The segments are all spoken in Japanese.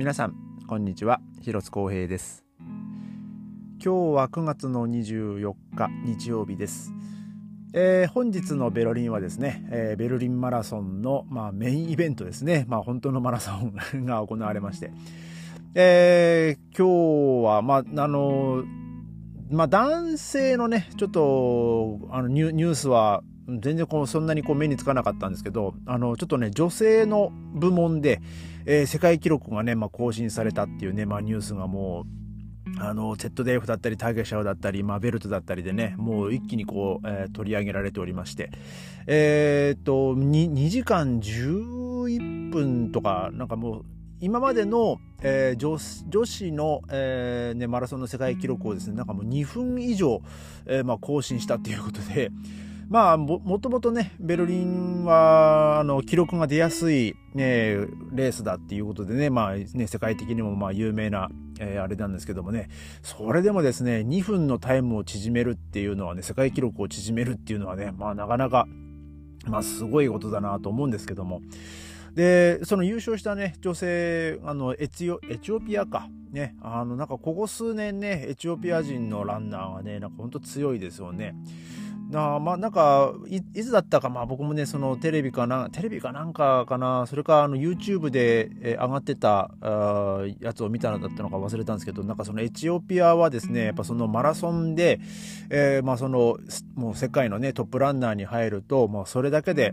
皆さんこんにちは。広津光平です。今日は9月の24日日曜日です。えー、本日のベルリンはですね、えー、ベルリンマラソンの、まあ、メインイベントですね、まあ、本当のマラソンが行われまして、えー、今日は、まあ、あのまあ、男性のね、ちょっと、あのニュースは、全然こうそんなにこう目につかなかったんですけど、あの、ちょっとね、女性の部門で、えー、世界記録がね、まあ、更新されたっていうね、まあ、ニュースがもう、あの、ZDF だったり、ターゲシャウだったり、まあ、ベルトだったりでね、もう一気にこう、えー、取り上げられておりまして、えー、っと2、2時間11分とか、なんかもう、今までの、えー、女女子の、えーね、マラソンの世界記録をですね、なんかもう2分以上、えーまあ、更新したっていうことで、まあも、もともとね、ベルリンは、あの、記録が出やすい、ね、レースだっていうことでね、まあね、世界的にもまあ有名な、えー、あれなんですけどもね、それでもですね、2分のタイムを縮めるっていうのはね、世界記録を縮めるっていうのはね、まあなかなか、まあすごいことだなと思うんですけども、で、その優勝したね、女性、あの、エチオ、エチオピアか。ね、あの、なんかここ数年ね、エチオピア人のランナーがね、なんかほんと強いですよね。なまあなんかい、いつだったか、まあ僕もね、そのテレビかな、テレビかなんかかな、それかあの YouTube で、え上がってたあやつを見たのだったのか忘れたんですけど、なんかそのエチオピアはですね、やっぱそのマラソンで、えー、まあその、もう世界のね、トップランナーに入ると、もうそれだけで、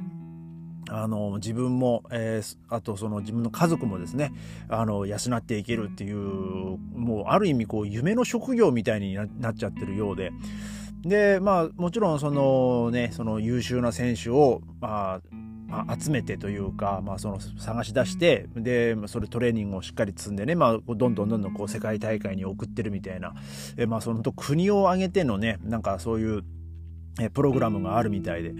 あの自分も、えー、あとその自分の家族もですねあの養っていけるっていうもうある意味こう夢の職業みたいになっちゃってるようででまあもちろんそのねその優秀な選手を、まあまあ、集めてというか、まあ、その探し出してでそれトレーニングをしっかり積んでね、まあ、どんどんどんどんこう世界大会に送ってるみたいな、えまあ、その国を挙げてのねなんかそういうプログラムがあるみたいで。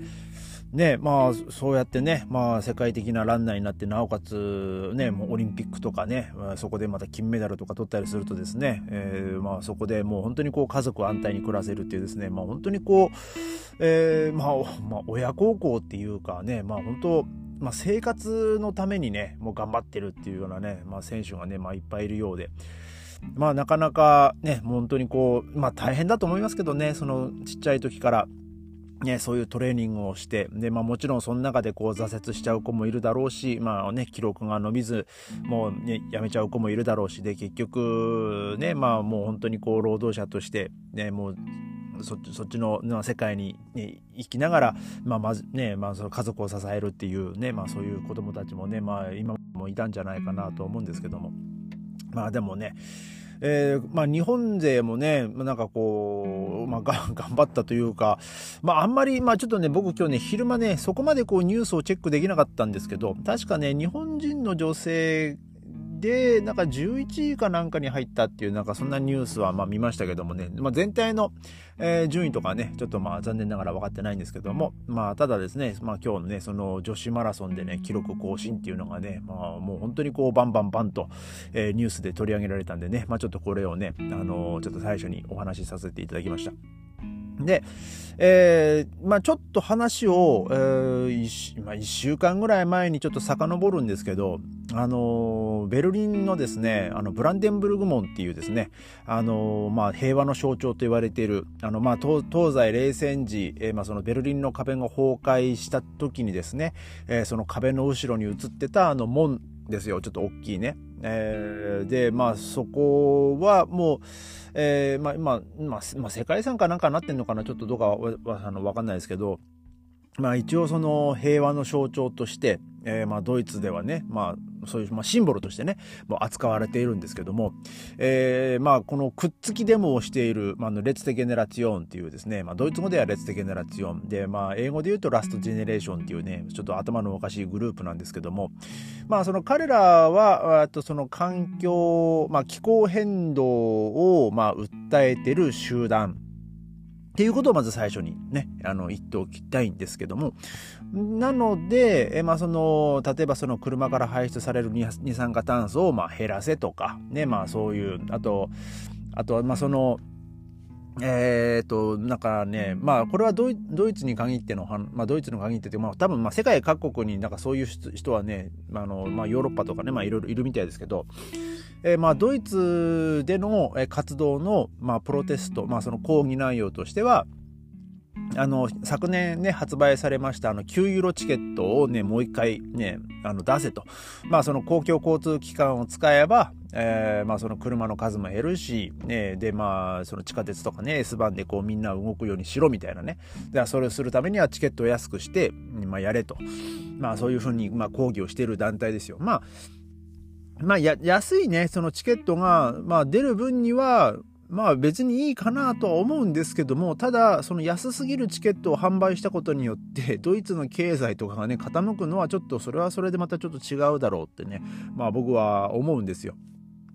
ねまあそうやってね、まあ、世界的なランナーになってなおかつ、ね、もうオリンピックとかね、そこでまた金メダルとか取ったりするとですね、えーまあ、そこでもう本当にこう家族安泰に暮らせるっていうですね、まあ、本当にこう、えーまあまあ、親孝行っていうかね、まあ、本当まあ、生活のためにねもう頑張ってるっていうようなね、まあ、選手がね、まあ、いっぱいいるようで。まあなかなかね、本当にこう、まあ大変だと思いますけどね、そのちっちゃい時からね、そういうトレーニングをして、で、まあもちろんその中でこう挫折しちゃう子もいるだろうし、まあね、記録が伸びず、もうね、やめちゃう子もいるだろうし、で、結局、ね、まあもう本当にこう労働者として、ね、もう、そっちの、世界に、ね、生きながら、まあ、まずね、まあ、その家族を支えるっていうね、まあ、そういう子供たちもね、まあ、今もいたんじゃないかなと思うんですけども。まあでもね、えー、まあ、日本勢もね、なんかこう、まあ、頑張ったというか、まあ、あんまり、まあ、ちょっとね、僕今日ね、昼間ね、そこまでこうニュースをチェックできなかったんですけど、確かね、日本人の女性で、なんか11位かなんかに入ったっていう、なんかそんなニュースはま見ましたけどもね、まあ、全体の、え、順位とかね、ちょっとまあ残念ながら分かってないんですけども、まあただですね、まあ今日のね、その女子マラソンでね、記録更新っていうのがね、まあもう本当にこうバンバンバンと、え、ニュースで取り上げられたんでね、まあちょっとこれをね、あの、ちょっと最初にお話しさせていただきました。で、えー、まあちょっと話を、えー 1, まあ、1週間ぐらい前にちょっと遡るんですけど、あの、ベルリンのですね、あのブランデンブルグ門っていうですね、あの、まあ、平和の象徴と言われている、あのまあ、東西冷戦時、えー、まあ、そのベルリンの壁が崩壊した時にですね、えー、その壁の後ろに映ってたあの門ですよ、ちょっと大きいね。えー、で、まあ、そこはもう、えー、まあ、今、まあ、まあ、世界遺産かなんかなってんのかな、ちょっとどうかわあのわかんないですけど、まあ、一応その平和の象徴として、えー、まあドイツではね、まあ、そういうまあシンボルとしてね、もう扱われているんですけども、えー、まあこのくっつきデモをしている、まあ、レッツテゲネラツィオンっていうですね、まあ、ドイツ語ではレッツテゲネラツィオン。で、まあ、英語で言うとラストジェネレーションっていうね、ちょっと頭のおかしいグループなんですけども、まあその彼らは、とその環境、まあ気候変動をまあ訴えてる集団、っていうことをまず最初にね、あの、言っておきたいんですけども。なので、えまあ、その、例えばその車から排出される二酸化炭素をま減らせとか、ね、まあそういう、あと、あとはまあその、えーと、なんかね、まあ、これはドイツに限っての、まあ、ドイツの限ってて、まあ、多分、まあ、世界各国になんかそういう人はね、あの、まあ、ヨーロッパとかね、まあ、いろいろいるみたいですけど、えー、まあ、ドイツでの活動の、まあ、プロテスト、まあ、その抗議内容としては、あの、昨年ね、発売されました、あの、9ユーロチケットをね、もう一回ね、あの、出せと。まあ、その公共交通機関を使えば、えー、まあ、その車の数も減るし、ね、で、まあ、その地下鉄とかね、S バンでこう、みんな動くようにしろみたいなね。だから、それをするためにはチケットを安くして、まあ、やれと。まあ、そういうふうに、まあ、抗議をしている団体ですよ。まあ、まあ、や、安いね、そのチケットが、まあ、出る分には、まあ別にいいかなとは思うんですけども、ただ、その安すぎるチケットを販売したことによって、ドイツの経済とかがね、傾くのはちょっと、それはそれでまたちょっと違うだろうってね、まあ僕は思うんですよ。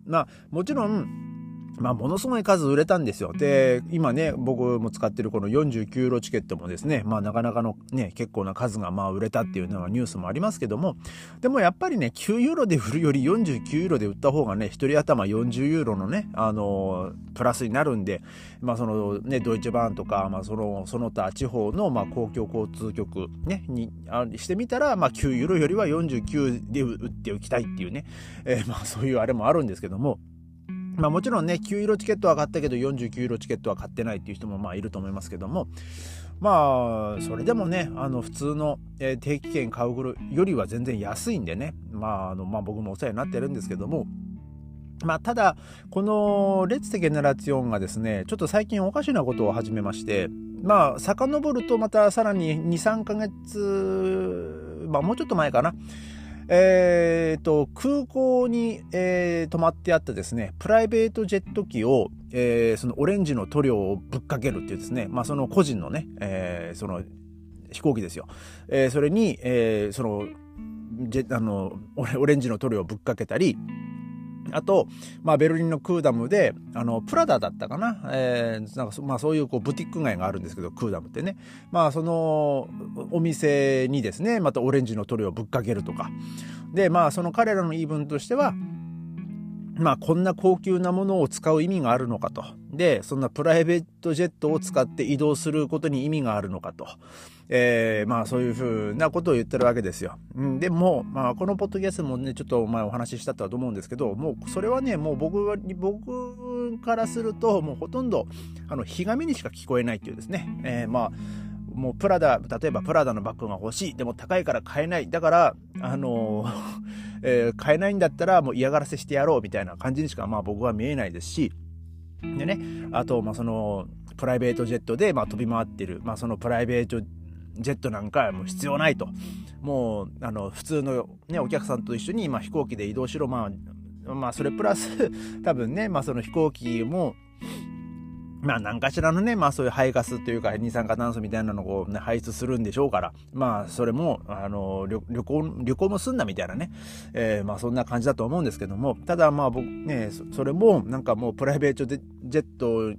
まあもちろん、まあ、ものすごい数売れたんですよ。で、今ね、僕も使ってるこの49ユーロチケットもですね、まあ、なかなかのね、結構な数がまあ売れたっていうのはニュースもありますけども、でもやっぱりね、9ユーロで売るより49ユーロで売った方がね、一人頭40ユーロのね、あのー、プラスになるんで、まあ、そのね、ドイツバーンとか、まあ、その、その他地方の、まあ、公共交通局ね、に、あしてみたら、まあ、9ユーロよりは49で売っておきたいっていうね、えー、まあ、そういうあれもあるんですけども、まあもちろんね、9色チケットは買ったけど49色チケットは買ってないっていう人もまあいると思いますけども、まあ、それでもね、あの、普通の、え、定期券買うよりは全然安いんでね、まあ、あの、まあ僕もお世話になってるんですけども、まあ、ただ、このレッツテゲネラツィオンがですね、ちょっと最近おかしなことを始めまして、まあ、遡るとまたさらに2、3ヶ月、まあもうちょっと前かな、えーと、空港に、えー、泊まってあったですね、プライベートジェット機を、えー、そのオレンジの塗料をぶっかけるっていうですね、まあその個人のね、えー、その飛行機ですよ。え、それに、え、その、ジェあの、オレンジの塗料をぶっかけたり、あと、まあ、ベルリンのクーダムで、あの、プラダだったかな。えー、なんかまあ、そういうこうブティック街があるんですけど、クーダムってね。まあ、その、お店にですね、またオレンジの塗料をぶっかけるとか。で、まあ、その彼らの言い分としては、まあ、こんな高級なものを使う意味があるのかと。で、そんなプライベートジェットを使って移動することに意味があるのかと。えー、まあそういうふうなことを言ってるわけですよ。うん、でも、まあこのポッドキャストもね、ちょっと前お話ししたとは思うんですけど、もうそれはね、もう僕は、僕からすると、もうほとんど、あの、ひがみにしか聞こえないっていうですね。えー、まあ、もうプラダ、例えばプラダのバッグが欲しい。でも高いから買えない。だから、あのー、えー、買えないんだったらもう嫌がらせしてやろうみたいな感じにしかまあ僕は見えないですし、でね、あと、まあその、プライベートジェットでまあ飛び回ってる、まあそのプライベートジェットなんかもう必要ないと。もう、あの、普通のね、お客さんと一緒に、まあ、飛行機で移動しろ。まあ、まあ、それプラス、多分ね、まあ、その飛行機も、まあ何かしらのね、まあそういう排ガスというか二酸化炭素みたいなのを、ね、排出するんでしょうから、まあそれも、あの、旅行、旅行も済んだみたいなね、えー、まあそんな感じだと思うんですけども、ただまあ僕ね、それもなんかもうプライベートジェット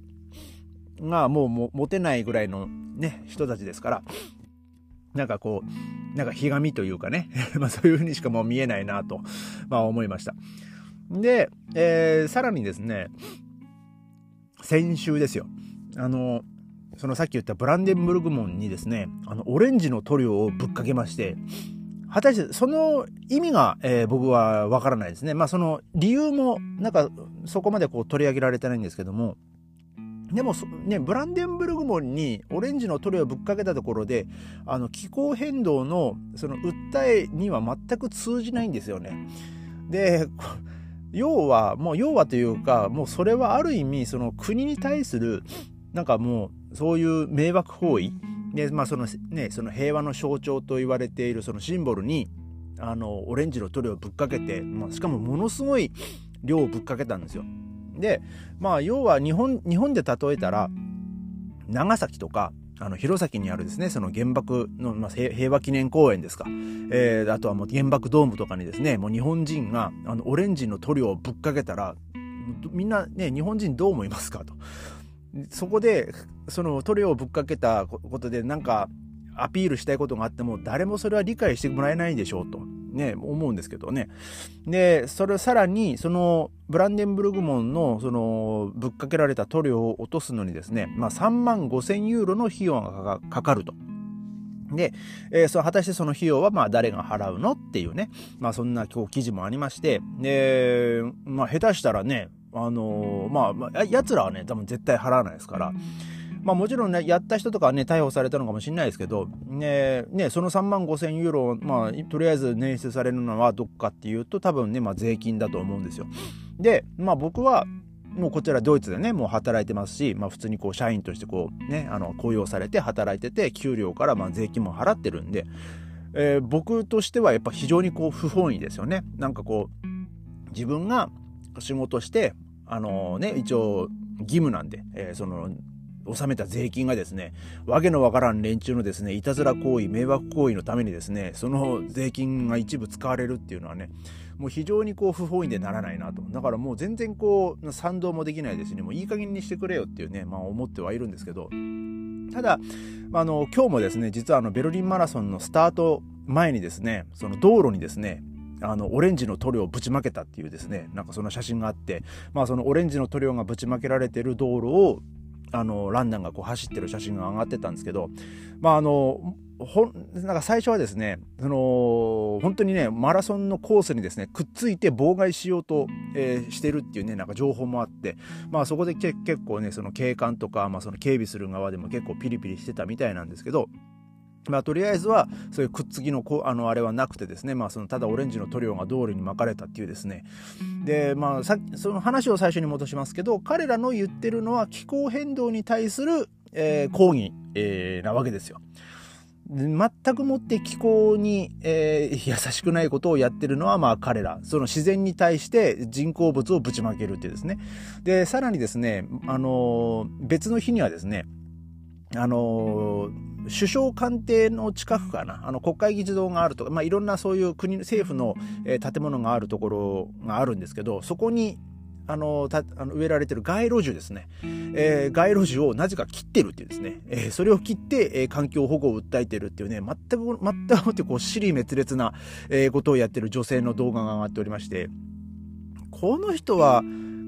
がもう持てないぐらいのね、人たちですから、なんかこう、なんかひがみというかね、まあそういうふうにしかもう見えないなと、まあ思いました。で、えー、さらにですね、先週ですよ。あの、そのさっき言ったブランデンブルグ門にですね、あの、オレンジの塗料をぶっかけまして、果たしてその意味が、えー、僕はわからないですね。まあその理由もなんかそこまでこう取り上げられてないんですけども、でもね、ブランデンブルグ門にオレンジの塗料をぶっかけたところで、あの気候変動のその訴えには全く通じないんですよね。で、要は、もう要はというか、もうそれはある意味、その国に対する、なんかもうそういう迷惑行為で、まあそのね、その平和の象徴と言われているそのシンボルに、あの、オレンジの塗料をぶっかけて、まあ、しかもものすごい量をぶっかけたんですよ。で、まあ、要は日本、日本で例えたら、長崎とか、あの、弘前にあるですね、その原爆の、まあ、平和記念公園ですか。えー、あとはもう原爆ドームとかにですね、もう日本人が、あの、オレンジの塗料をぶっかけたら、みんなね、日本人どう思いますかと。そこで、その塗料をぶっかけたことで、なんか、アピールしたいことがあっても、誰もそれは理解してもらえないでしょうと。ね、思うんですけどね。で、それさらに、その、ブランデンブルグ門の、その、ぶっかけられた塗料を落とすのにですね、まあ、3万5千ユーロの費用がかかると。で、えー、そ果たしてその費用はまあ誰が払うのっていうね、まあそんな今日記事もありまして、で、まあ下手したらね、あのー、まあ、まあ、奴らはね、多分絶対払わないですから、まあもちろんね、やった人とかね、逮捕されたのかもしれないですけど、ね、ね、その3万5千ユーロ、まあ、とりあえず捻出されるのはどっかっていうと、多分ね、まあ税金だと思うんですよ。で、まあ僕は、もうこちらドイツでね、もう働いてますし、まあ普通にこう社員としてこうね、あの雇用されて働いてて、給料からまあ税金も払ってるんで、えー、僕としてはやっぱ非常にこう不本意ですよね。なんかこう、自分が仕事して、あのー、ね、一応義務なんで、えー、その、納めた税金がですね、わけのわからん連中のですね、いたずら行為、迷惑行為のためにですね、その税金が一部使われるっていうのはね、もう非常にこう不本意でならないなと。だからもう全然こう賛同もできないですね、もういい加減にしてくれよっていうね、まあ思ってはいるんですけど、ただ、あの、今日もですね、実はあのベルリンマラソンのスタート前にですね、その道路にですね、あの、オレンジの塗料をぶちまけたっていうですね、なんかその写真があって、まあそのオレンジの塗料がぶちまけられてる道路を、あの、ランナーがこう走ってる写真が上がってたんですけど、まああの、ほんなんか最初はですねその本当にねマラソンのコースにですねくっついて妨害しようと、えー、してるっていうねなんか情報もあってまあそこでけ結構ねその警官とか、まあ、その警備する側でも結構ピリピリしてたみたいなんですけどまあ、とりあえずはそういうくっつきのこあのあれはなくてですね、まあ、そのただオレンジの塗料が道路に巻かれたっていうですねで、まあ、さその話を最初に戻しますけど彼らの言ってるのは気候変動に対する、えー、抗議、えー、なわけですよ。全くもって気候に、えー、優しくないことをやってるのは、まあ彼ら。その自然に対して人工物をぶちまけるっていうですね。で、さらにですね、あの、別の日にはですね、あのー、首相官邸の近くかな、あの国会議事堂があるとか、まあ、いろんなそういう国、政府の、えー、建物があるところがあるんですけど、そこにあの、たあの植えられてる街路樹ですね。えー、街路樹をなぜか切ってるっていうですね。えー、それを切って、えー、環境保護を訴えてるっていうね、全く、全くもってこう、尻滅裂な、えー、ことをやってる女性の動画が上がっておりまして、この人は、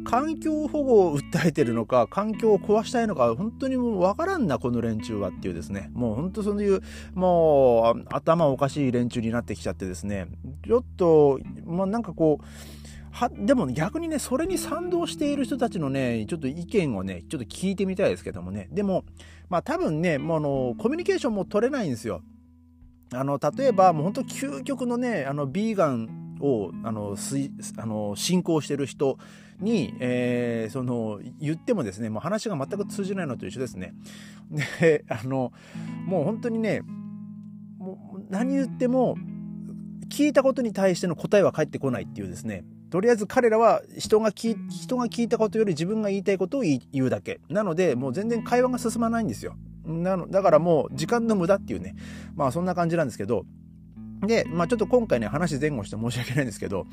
環境保護を訴えてるのか、環境を壊したいのか、本当にもうわからんな、この連中はっていうですね。もう本当そういう、もう、頭おかしい連中になってきちゃってですね。ちょっと、まあ、なんかこう、は、でも逆にね、それに賛同している人たちのね、ちょっと意見をね、ちょっと聞いてみたいですけどもね。でも、まあ多分ね、もうあの、コミュニケーションも取れないんですよ。あの、例えば、もう本当究極のね、あの、ビーガンを、あの、すあの信仰してる人に、えー、その、言ってもですね、もう話が全く通じないのと一緒ですね。で、あの、もう本当にね、もう何言っても、聞いたことに対しての答えは返ってこないっていうですね、とりあえず彼らは人が聞人が聞いたことより自分が言いたいことを言うだけ。なので、もう全然会話が進まないんですよ。なのだからもう時間の無駄っていうね、まあそんな感じなんですけど、で、まあちょっと今回ね、話前後して申し訳ないんですけど、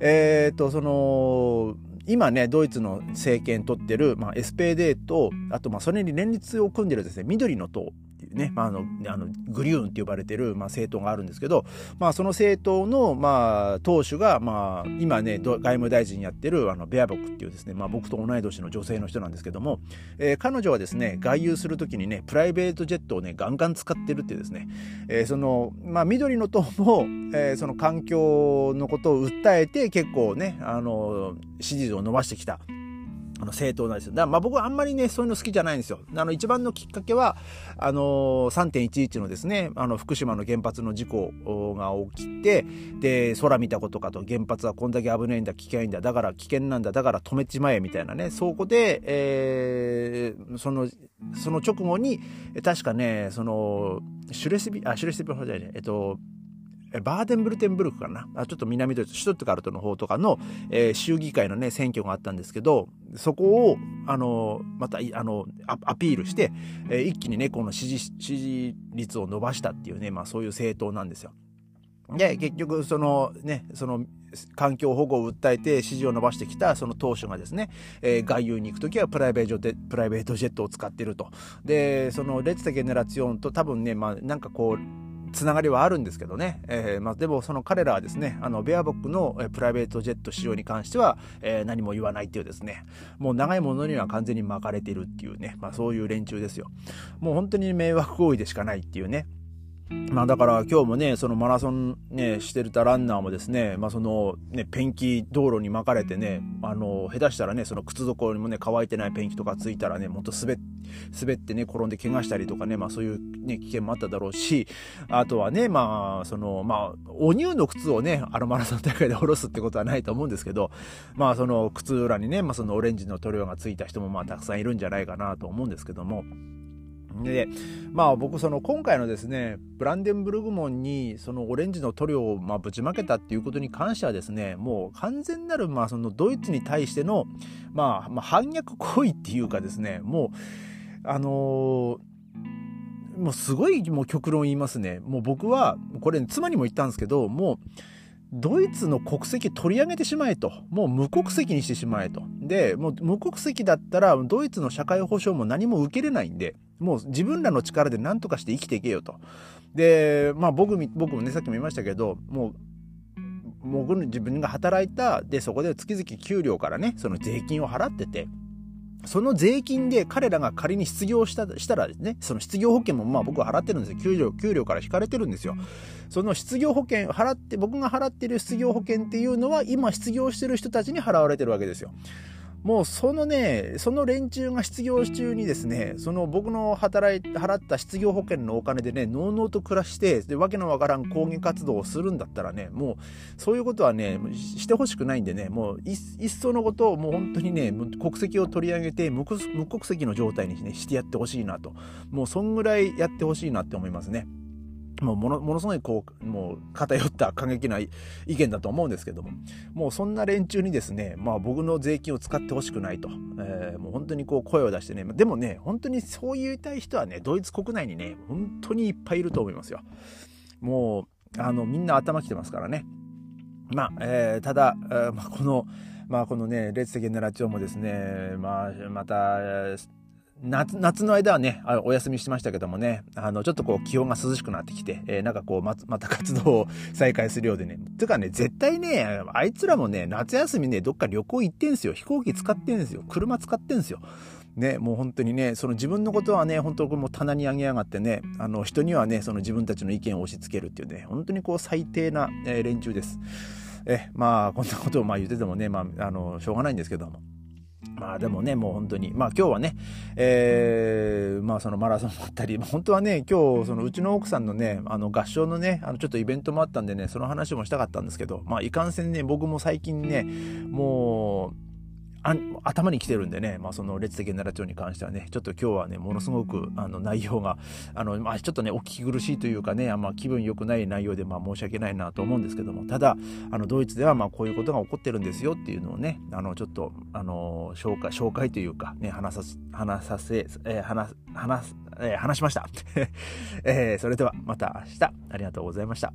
えっ、と、その、今ね、ドイツの政権取ってる、まあ、SPD と、あと、まあ、それに連立を組んでるですね、緑の党。いうね、まあ、あのあのグリューンって呼ばれてる、まあ、政党があるんですけど、まあ、その政党の、まあ、党首が、まあ、今ね外務大臣やってるあのベアボックっていうですね、まあ、僕と同い年の女性の人なんですけども、えー、彼女はですね外遊する時にねプライベートジェットをねガンガン使ってるっていうですね、えー、その、まあ、緑の党も、えー、その環境のことを訴えて結構ねあの支持率を伸ばしてきたあの、正当なんですよ。だからま僕はあんまりね、そういうの好きじゃないんですよ。あの、一番のきっかけは、あのー、3.11のですね、あの、福島の原発の事故が起きて、で、空見たことかと、原発はこんだけ危ないんだ、危険いんだ、だから危険なんだ、だから止めちまえ、みたいなね、そこで、えー、その、その直後に、確かね、その、シュレスビ、あ、シュレスビホじゃない、えっと、バーデンブルテンブルクかな？ちょっと南ドイツ、シュトットガルトの方とかの、えー、州議会のね、選挙があったんですけど、そこを、あの、また、あの、アピールして、えー、一気にね、この支持、支持率を伸ばしたっていうね、まあそういう政党なんですよ。で、結局、そのね、その、環境保護を訴えて支持を伸ばしてきたその党首がですね、えー、外遊に行くときはプライベートでプライベートジェットを使ってると。で、そのレッツタゲネラツィオンと多分ね、まあなんかこう、つながりはあるんですけどね、えーまあ、でもその彼らはですねあのベアボックのプライベートジェット使用に関しては、えー、何も言わないっていうですね。もう長いものには完全に巻かれているっていうね、まあ、そういう連中ですよ。もう本当に迷惑行為でしかないっていうね。まあだから今日もね、そのマラソンね、してるたランナーもですね、まあそのね、ペンキ道路に巻かれてね、あの、下手したらね、その靴底にもね、乾いてないペンキとかついたらね、もっと滑滑ってね、転んで怪我したりとかね、まあそういうね、危険もあっただろうし、あとはね、まあ、その、まあ、お乳の靴をね、あのマラソン大会で下ろすってことはないと思うんですけど、まあその靴裏にね、まあそのオレンジの塗料がついた人もまあたくさんいるんじゃないかなと思うんですけども、でまあ僕その今回のですねブランデンブルグ門にそのオレンジの塗料をまぶちまけたっていうことに関してはですねもう完全なるまあそのドイツに対してのまあ、まあ、反逆行為っていうかですねもうあのーもうすごいもう極論言いますね。もう僕は、これ妻にも言ったんですけど、もうドイツの国籍取り上げてしまえと。もう無国籍にしてしまえと。で、もう無国籍だったら、ドイツの社会保障も何も受けれないんで、もう自分らの力で何とかして生きていけよと。で、まあ僕僕もね、さっきも言いましたけど、もう、僕自分が働いた、で、そこで月々給料からね、その税金を払ってて、その税金で彼らが仮に失業したしたらですね、その失業保険もまあ僕は払ってるんですよ。給料、給料から引かれてるんですよ。その失業保険払って、僕が払ってる失業保険っていうのは今失業してる人たちに払われてるわけですよ。もうそのね、その連中が失業中にですね、その僕の働い払った失業保険のお金でね、のうのうと暮らして、で、わけのわからん抗議活動をするんだったらね、もう、そういうことはね、してほしくないんでね、もうい、いっそのことをもう本当にね、国籍を取り上げて無国籍の状態に、ね、してやってほしいなと。もう、そんぐらいやってほしいなって思いますね。もうものものすごいこう、もう偏った過激な意見だと思うんですけども、もうそんな連中にですね、まあ僕の税金を使ってほしくないと、えー、もう本当にこう声を出してね、でもね、本当にそう言いたい人はね、ドイツ国内にね、本当にいっぱいいると思いますよ。もう、あの、みんな頭きてますからね。まあ、えー、ただ、えー、まあ、この、まあこのね、列的なラチオもですね、まあ、また、夏夏の間はねあお休みしてましたけどもね。あのちょっとこう気温が涼しくなってきて、えー、なんかこうままた活動を再開するようでね。てかね絶対ねあいつらもね夏休みねどっか旅行行ってんすよ。飛行機使ってんすよ。車使ってんすよ。ね、もう本当にね、その自分のことはね、本当もう棚に上げやがってね、あの人にはね、その自分たちの意見を押し付けるっていうね、本当にこう最低な、えー、連中です。え、まあ、こんなことをまあ言っててもね、まあ、あの、しょうがないんですけども。まあでもね、もう本当に、まあ今日はね、えー、まあそのマラソンもあったり、本当はね、今日、そのうちの奥さんのね、あの合唱のね、あのちょっとイベントもあったんでね、その話もしたかったんですけど、まあいかんせんね、僕も最近ね、もう、頭に来てるんでね、まあ、その列的奈良町に関してはね、ちょっと今日はね、ものすごくあの内容が、あの、まあ、ちょっとね、お聞き苦しいというかね、まあ、気分良くない内容で、まあ、申し訳ないなと思うんですけども、ただ、あの、ドイツでは、まあ、こういうことが起こってるんですよっていうのをね、あの、ちょっと、あの、紹介、紹介というか、ね、話さす、話させ、えー、話、話、えー、話しました。えー、それでは、また明日、ありがとうございました。